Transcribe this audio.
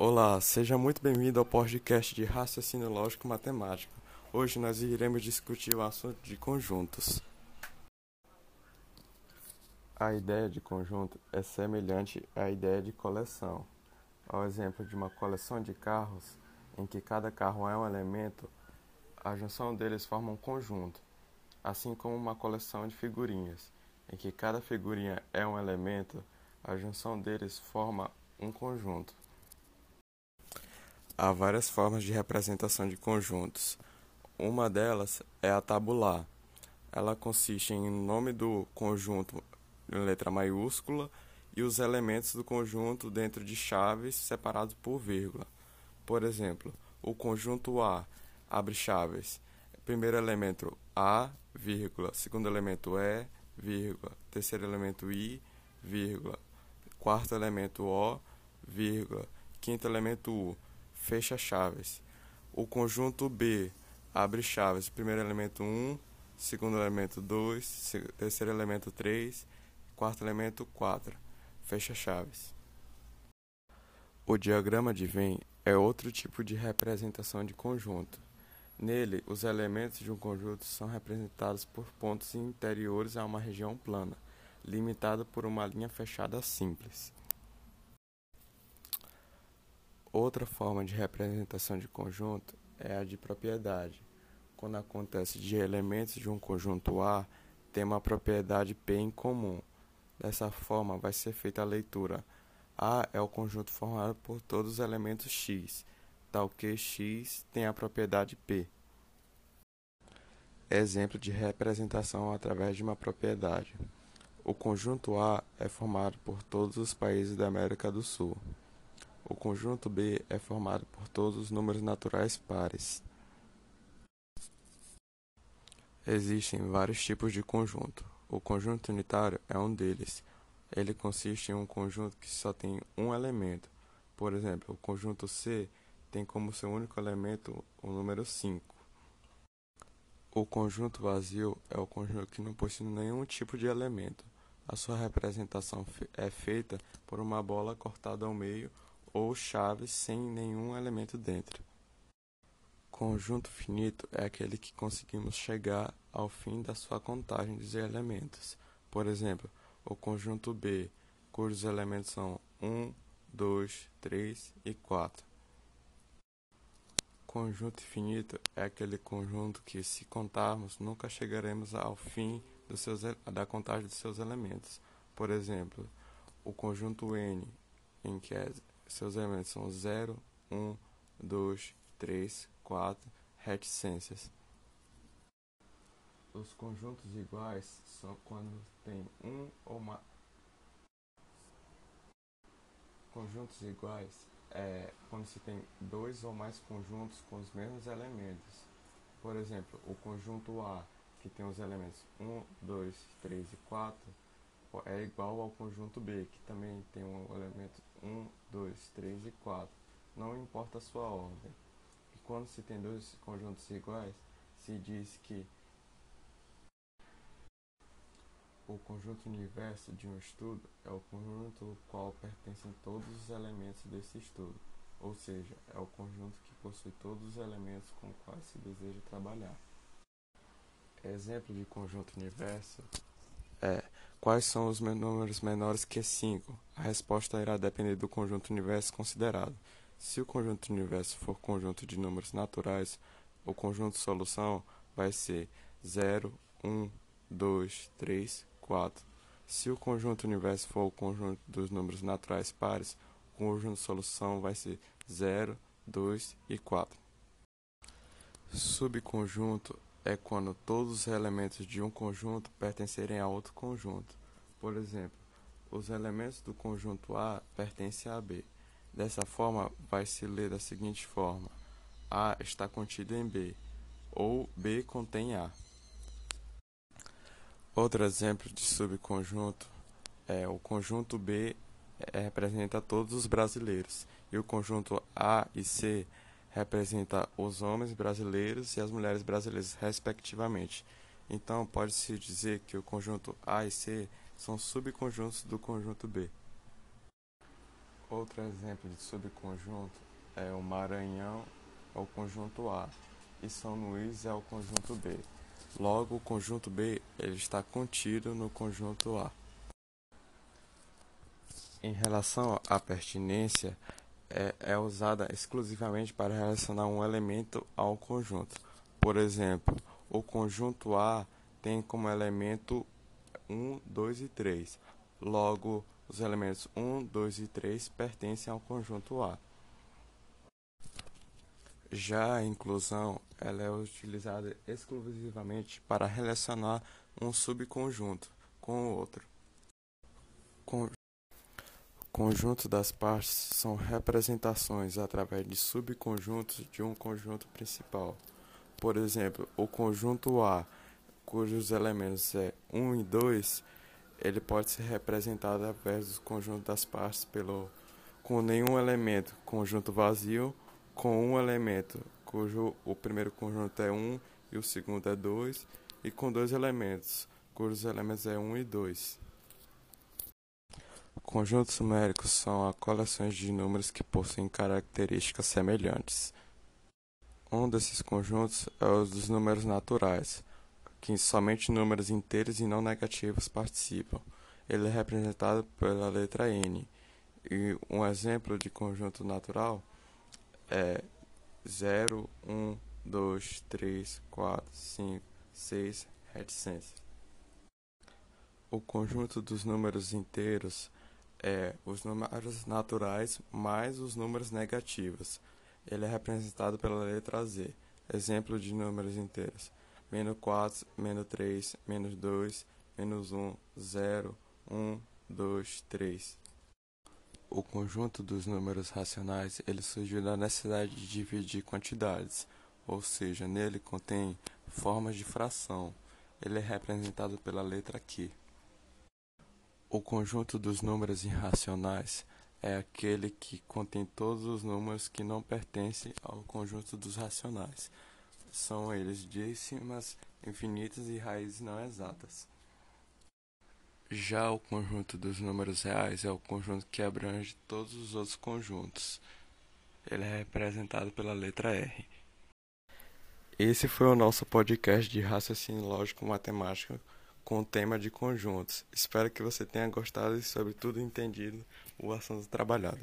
Olá, seja muito bem-vindo ao podcast de Raciocínio Lógico Matemático. Hoje nós iremos discutir o assunto de conjuntos. A ideia de conjunto é semelhante à ideia de coleção. Ao exemplo de uma coleção de carros, em que cada carro é um elemento, a junção deles forma um conjunto, assim como uma coleção de figurinhas, em que cada figurinha é um elemento, a junção deles forma um conjunto. Há várias formas de representação de conjuntos. Uma delas é a tabular. Ela consiste em nome do conjunto em letra maiúscula e os elementos do conjunto dentro de chaves separados por vírgula. Por exemplo, o conjunto A abre chaves. Primeiro elemento A, vírgula. Segundo elemento E, vírgula. Terceiro elemento I, vírgula. Quarto elemento O, vírgula. Quinto elemento U fecha chaves. O conjunto B abre chaves. Primeiro elemento 1, segundo elemento 2, terceiro elemento 3, quarto elemento 4. Fecha chaves. O diagrama de Venn é outro tipo de representação de conjunto. Nele, os elementos de um conjunto são representados por pontos interiores a uma região plana, limitada por uma linha fechada simples. Outra forma de representação de conjunto é a de propriedade. Quando acontece de elementos de um conjunto A ter uma propriedade P em comum. Dessa forma, vai ser feita a leitura. A é o conjunto formado por todos os elementos X, tal que X tem a propriedade P. Exemplo de representação através de uma propriedade. O conjunto A é formado por todos os países da América do Sul. O conjunto B é formado por todos os números naturais pares. Existem vários tipos de conjunto. O conjunto unitário é um deles. Ele consiste em um conjunto que só tem um elemento. Por exemplo, o conjunto C tem como seu único elemento o número 5. O conjunto vazio é o conjunto que não possui nenhum tipo de elemento. A sua representação é feita por uma bola cortada ao meio ou chaves sem nenhum elemento dentro. Conjunto finito é aquele que conseguimos chegar ao fim da sua contagem de elementos. Por exemplo, o conjunto B, cujos elementos são 1, 2, 3 e 4. Conjunto infinito é aquele conjunto que, se contarmos, nunca chegaremos ao fim seus, da contagem de seus elementos. Por exemplo, o conjunto N, em que é seus elementos são 0, 1, 2, 3, 4 reticências. Os conjuntos iguais são quando tem um ou mais. Conjuntos iguais é quando se tem dois ou mais conjuntos com os mesmos elementos. Por exemplo, o conjunto A, que tem os elementos 1, 2, 3 e 4, é igual ao conjunto B, que também tem um elemento 1, 2, 3 e 4. Não importa a sua ordem. E quando se tem dois conjuntos iguais, se diz que o conjunto universo de um estudo é o conjunto ao qual pertencem todos os elementos desse estudo, ou seja, é o conjunto que possui todos os elementos com os quais se deseja trabalhar. Exemplo de conjunto universo Quais são os números menores que 5? A resposta irá depender do conjunto universo considerado. Se o conjunto universo for conjunto de números naturais, o conjunto solução vai ser 0, 1, 2, 3, 4. Se o conjunto universo for o conjunto dos números naturais pares, o conjunto solução vai ser 0, 2 e 4. Subconjunto é quando todos os elementos de um conjunto pertencerem a outro conjunto. Por exemplo, os elementos do conjunto A pertencem a B. Dessa forma, vai se ler da seguinte forma: A está contido em B, ou B contém A. Outro exemplo de subconjunto é o conjunto B é, representa todos os brasileiros e o conjunto A e C representa os homens brasileiros e as mulheres brasileiras, respectivamente. Então, pode-se dizer que o conjunto A e C são subconjuntos do conjunto B. Outro exemplo de subconjunto é o Maranhão, é o conjunto A, e São Luís é o conjunto B. Logo, o conjunto B ele está contido no conjunto A. Em relação à pertinência, é, é usada exclusivamente para relacionar um elemento ao conjunto. Por exemplo, o conjunto A tem como elemento 1, 2 e 3. Logo, os elementos 1, 2 e 3 pertencem ao conjunto A. Já a inclusão ela é utilizada exclusivamente para relacionar um subconjunto com o outro. Con conjunto das partes são representações através de subconjuntos de um conjunto principal. Por exemplo, o conjunto A, cujos elementos é 1 e 2, ele pode ser representado através do conjunto das partes pelo com nenhum elemento, conjunto vazio, com um elemento, cujo o primeiro conjunto é 1 e o segundo é 2, e com dois elementos, cujos elementos é 1 e 2. Conjuntos numéricos são coleções de números que possuem características semelhantes. Um desses conjuntos é o dos números naturais, que somente números inteiros e não negativos participam. Ele é representado pela letra N. E um exemplo de conjunto natural é 0, 1, 2, 3, 4, 5, 6, reticência. O conjunto dos números inteiros é os números naturais mais os números negativos. Ele é representado pela letra Z. Exemplo de números inteiros: menos 4, menos 3, menos 2, menos 1, 0, 1, 2, 3. O conjunto dos números racionais ele surgiu da necessidade de dividir quantidades, ou seja, nele contém formas de fração. Ele é representado pela letra Q. O conjunto dos números irracionais é aquele que contém todos os números que não pertencem ao conjunto dos racionais. São eles dízimas, infinitas e raízes não exatas. Já o conjunto dos números reais é o conjunto que abrange todos os outros conjuntos. Ele é representado pela letra R. Esse foi o nosso podcast de raciocínio lógico matemático com o tema de conjuntos. Espero que você tenha gostado e, sobretudo, entendido o assunto trabalhado.